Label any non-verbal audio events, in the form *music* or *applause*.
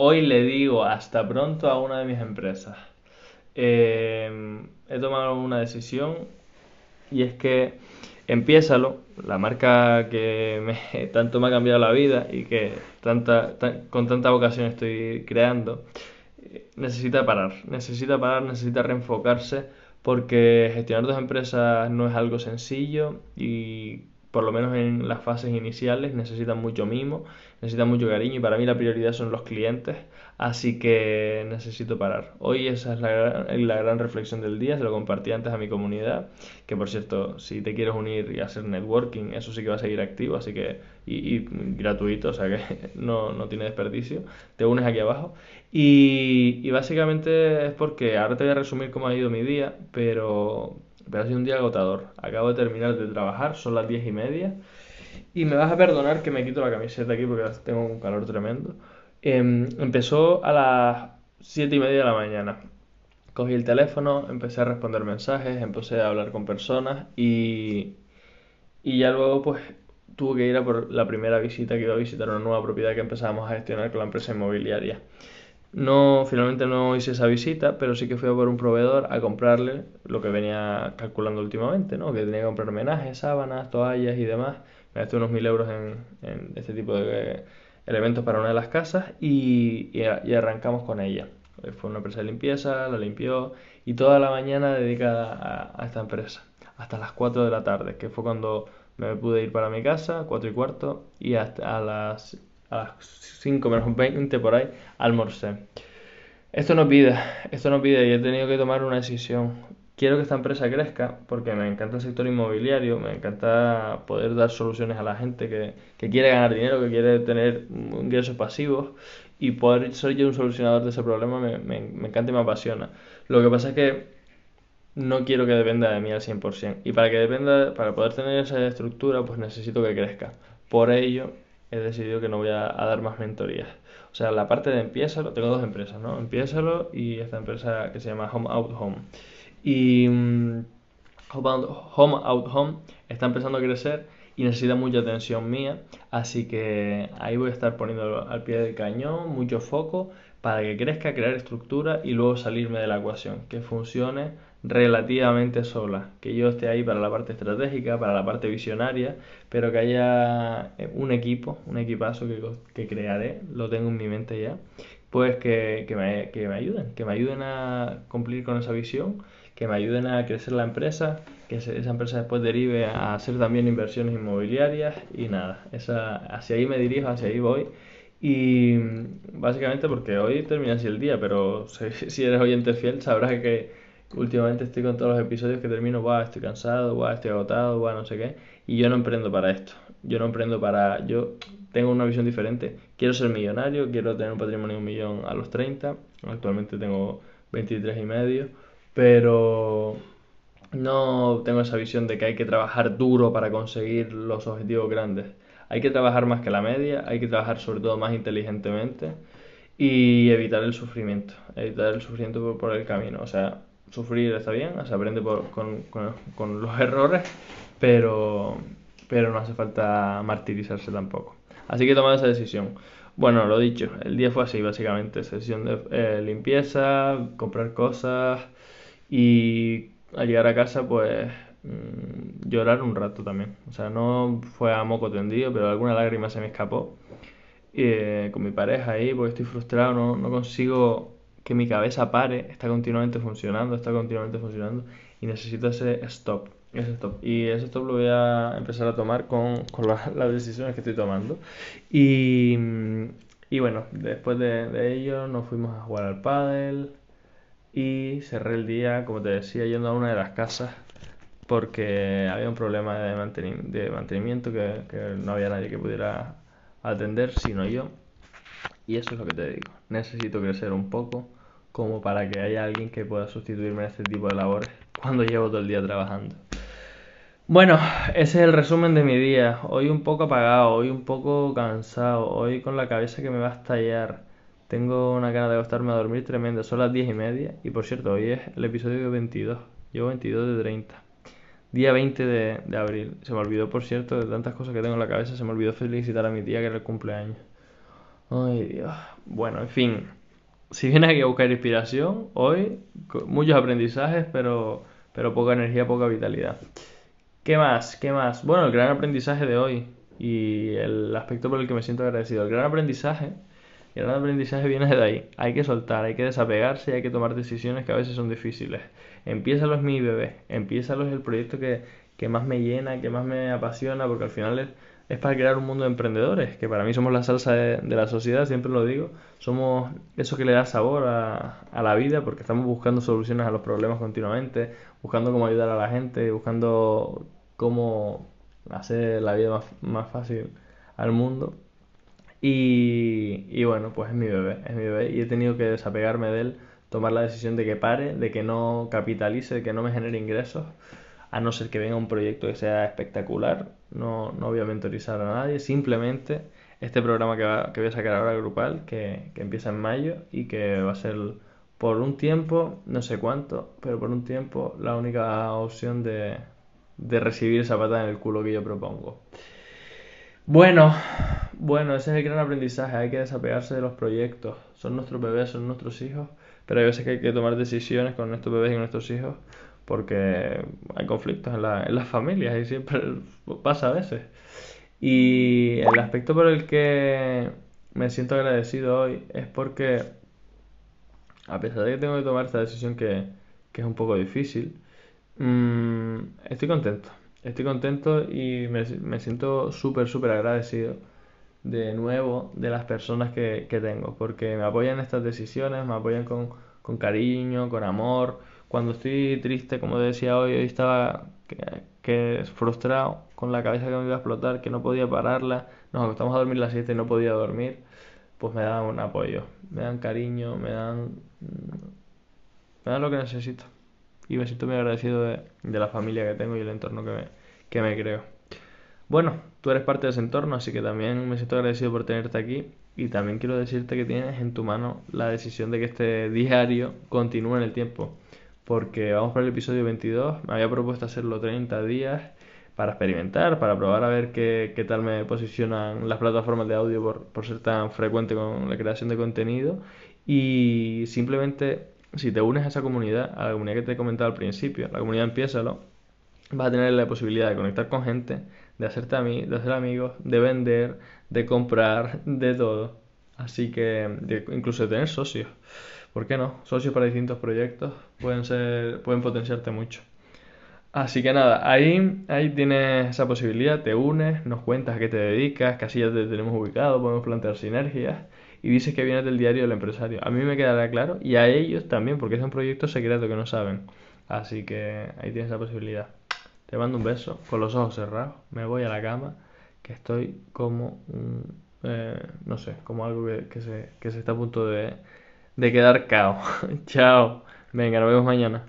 hoy le digo hasta pronto a una de mis empresas. Eh, he tomado una decisión y es que Empiézalo, la marca que *laughs* tanto me ha cambiado la vida y que tanta, con tanta vocación estoy creando, necesita parar, necesita parar, necesita reenfocarse porque gestionar dos empresas no es algo sencillo y por lo menos en las fases iniciales necesitan mucho mimo, necesitan mucho cariño y para mí la prioridad son los clientes, así que necesito parar. Hoy esa es la, la, gran reflexión del día, se lo compartí antes a mi comunidad, que por cierto, si te quieres unir y hacer networking, eso sí que va a seguir activo, así que, y, gratuito, o sea que *laughs* no, no, tiene desperdicio, te unes aquí abajo. Y, y básicamente es porque ahora te voy a resumir cómo ha ido mi día, pero pero ha sido un día agotador. Acabo de terminar de trabajar, son las diez y media. Y me vas a perdonar que me quito la camiseta aquí porque tengo un calor tremendo. Em, empezó a las siete y media de la mañana. Cogí el teléfono, empecé a responder mensajes, empecé a hablar con personas y, y ya luego pues tuve que ir a por la primera visita que iba a visitar una nueva propiedad que empezábamos a gestionar con la empresa inmobiliaria. No, finalmente no hice esa visita, pero sí que fui a por un proveedor a comprarle lo que venía calculando últimamente, ¿no? Que tenía que comprar menajes, sábanas, toallas y demás. Me gasté unos mil euros en, este tipo de elementos para una de las casas y, y, arrancamos con ella. Fue una empresa de limpieza, la limpió y toda la mañana dedicada a, a esta empresa, hasta las 4 de la tarde, que fue cuando me pude ir para mi casa, 4 y cuarto, y hasta a las a las 5 menos 20 por ahí, almorcé. Esto no pide, esto no pide y he tenido que tomar una decisión. Quiero que esta empresa crezca porque me encanta el sector inmobiliario, me encanta poder dar soluciones a la gente que, que quiere ganar dinero, que quiere tener ingresos pasivos y poder ser yo un solucionador de ese problema me, me, me encanta y me apasiona. Lo que pasa es que no quiero que dependa de mí al 100%. Y para que dependa, para poder tener esa estructura, pues necesito que crezca. Por ello, he decidido que no voy a, dar más mentorías. O sea, la parte de Empiézalo, tengo dos empresas, ¿no? Empiézalo y esta empresa que se llama Home Out Home. Y mm, Home, Out, Home está empezando a crecer y necesita mucha atención mía, así que ahí voy a estar poniendo al pie del cañón, mucho foco para que crezca, crear estructura y luego salirme de la ecuación, que funcione relativamente sola, que yo esté ahí para la parte estratégica, para la parte visionaria, pero que haya eh, un equipo, un equipazo que, que crearé, lo tengo en mi mente ya, pues que, que, me, que me ayuden, que me ayuden a cumplir con esa visión, que me ayuden a crecer la empresa, que esa empresa después derive a hacer también inversiones inmobiliarias y nada, esa, hacia ahí me dirijo, hacia ahí voy. Y básicamente porque hoy termina así el día, pero *laughs* si eres oyente fiel sabrás que últimamente estoy con todos los episodios que termino, va, estoy cansado, va, estoy agotado, va, no sé qué. Y yo no emprendo para esto. Yo no emprendo para. Yo tengo una visión diferente. Quiero ser millonario, quiero tener un patrimonio de un millón a los 30. Actualmente tengo 23 y medio. Pero no tengo esa visión de que hay que trabajar duro para conseguir los objetivos grandes. Hay que trabajar más que la media, hay que trabajar sobre todo más inteligentemente y evitar el sufrimiento, evitar el sufrimiento por, por el camino. O sea, sufrir está bien, se aprende con, los *laughs* errores, pero, pero no hace falta martirizarse tampoco. Así que he tomado esa decisión. Bueno, lo dicho, el día fue así, básicamente, sesión de eh, limpieza, comprar cosas y al llegar a casa, pues mm, llorar un rato también. O sea, no fue a moco tendido, pero alguna lágrima se me escapó. Eh, con mi pareja ahí, porque estoy frustrado, no, no consigo que mi cabeza pare, está continuamente funcionando, está continuamente funcionando y necesito ese stop. Ese stop. Y ese stop lo voy a empezar a tomar con, con *laughs* las decisiones que estoy tomando. Y, y bueno, después de, ello nos fuimos a jugar al pádel y cerré el día, como te decía, yendo a una de las casas porque había un problema de, de mantenimiento que, que no había nadie que pudiera atender, sino yo. Y eso es lo que te digo. Necesito crecer un poco como para que haya alguien que pueda sustituirme en este tipo de labores cuando llevo todo el día trabajando. Bueno, ese es el resumen de mi día. Hoy un poco apagado, hoy un poco cansado, hoy con la cabeza que me va a estallar. Tengo una gana de acostarme a dormir tremenda. Son las 10 y media. Y por cierto, hoy es el episodio 22. Llevo 22 de 30. Día 20 de, de abril. Se me olvidó, por cierto, de tantas cosas que tengo en la cabeza, se me olvidó felicitar a mi tía que era el cumpleaños. Ay, Dios. Bueno, en fin. Si vienes aquí a buscar inspiración, hoy muchos aprendizajes, pero, pero poca energía, poca vitalidad. ¿Qué más? ¿Qué más? Bueno, el gran aprendizaje de hoy y el aspecto por el que me siento agradecido. El gran aprendizaje, el gran aprendizaje viene de ahí. Hay que soltar, hay que desapegarse y hay que tomar decisiones que a veces son difíciles. Empieza es mi bebé, empieza es el proyecto que, que más me llena, que más me apasiona, porque al final es es para crear un mundo de emprendedores, que para mí somos la salsa de, la sociedad, siempre lo digo, somos eso que le da sabor a, la vida, porque estamos buscando soluciones a los problemas continuamente, buscando cómo ayudar a la gente, buscando cómo hacer la vida más, fácil al mundo. Y, y, bueno, pues es mi bebé, es mi bebé y he tenido que desapegarme de él, tomar la decisión de que pare, de que no capitalice, de que no me genere ingresos a no ser que venga un proyecto que sea espectacular. No, no voy a mentorizar a nadie, simplemente este programa que, que voy a sacar ahora grupal, que, que, empieza en mayo y que va a ser por un tiempo, no sé cuánto, pero por un tiempo la única opción de, de recibir esa patada en el culo que yo propongo. Bueno, bueno, ese es el gran aprendizaje, hay que desapegarse de los proyectos, son nuestros bebés, son nuestros hijos, pero hay veces que hay que tomar decisiones con nuestros bebés y nuestros hijos porque hay conflictos en, la, en las familias y siempre *laughs* pasa a veces. Y el aspecto por el que me siento agradecido hoy es porque, a pesar de que tengo que tomar esta decisión que, que es un poco difícil, mmm, estoy contento. Estoy contento y me, me siento súper, súper agradecido de nuevo de las personas que, que, tengo, porque me apoyan en estas decisiones, me apoyan con, con cariño, con amor cuando estoy triste, como decía hoy, hoy estaba que, frustrado con la cabeza que me iba a explotar, que no podía pararla, nos acostamos a dormir las 7 y no podía dormir, pues me dan un apoyo, me dan cariño, me dan, me dan lo que necesito. Y me siento muy agradecido de, la familia que tengo y el entorno que me, que me creo. Bueno, tú eres parte de ese entorno, así que también me siento agradecido por tenerte aquí y también quiero decirte que tienes en tu mano la decisión de que este diario continúe en el tiempo porque vamos por el episodio 22. Me había propuesto hacerlo 30 días para experimentar, para probar a ver qué, qué tal me posicionan las plataformas de audio por, ser tan frecuente con la creación de contenido. Y simplemente, si te unes a esa comunidad, a la comunidad que te he comentado al principio, la comunidad Empiézalo, vas a tener la posibilidad de conectar con gente, de hacerte a mí, de hacer amigos, de vender, de comprar, de todo. Así que, incluso de tener socios. ¿Por qué no? Socios para distintos proyectos pueden ser, pueden potenciarte mucho. Así que nada, ahí, ahí tienes esa posibilidad, te unes, nos cuentas a qué te dedicas, casi ya te tenemos ubicado, podemos plantear sinergias y dices que vienes del diario del empresario. A mí me quedará claro y a ellos también, porque es un proyecto secreto que no saben. Así que ahí tienes la posibilidad. Te mando un beso, con los ojos cerrados, me voy a la cama, que estoy como un, eh, no sé, como algo que, se, que se está a punto de, de quedar cao. *laughs* Chao. Venga, nos vemos mañana.